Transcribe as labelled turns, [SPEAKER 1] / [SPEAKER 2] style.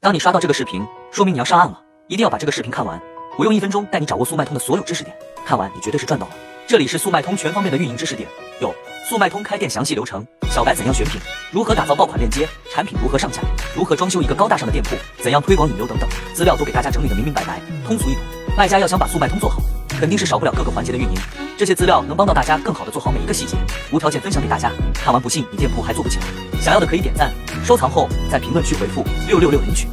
[SPEAKER 1] 当你刷到这个视频，说明你要上岸了，一定要把这个视频看完。我用一分钟带你掌握速卖通的所有知识点，看完你绝对是赚到了。这里是速卖通全方面的运营知识点，有速卖通开店详细流程，小白怎样选品，如何打造爆款链接，产品如何上架，如何装修一个高大上的店铺，怎样推广引流等等，资料都给大家整理的明明白白，通俗易懂。卖家要想把速卖通做好，肯定是少不了各个环节的运营，这些资料能帮到大家更好的做好每一个细节，无条件分享给大家。看完不信你店铺还做不起来，想要的可以点赞。收藏后，在评论区回复六六六领取。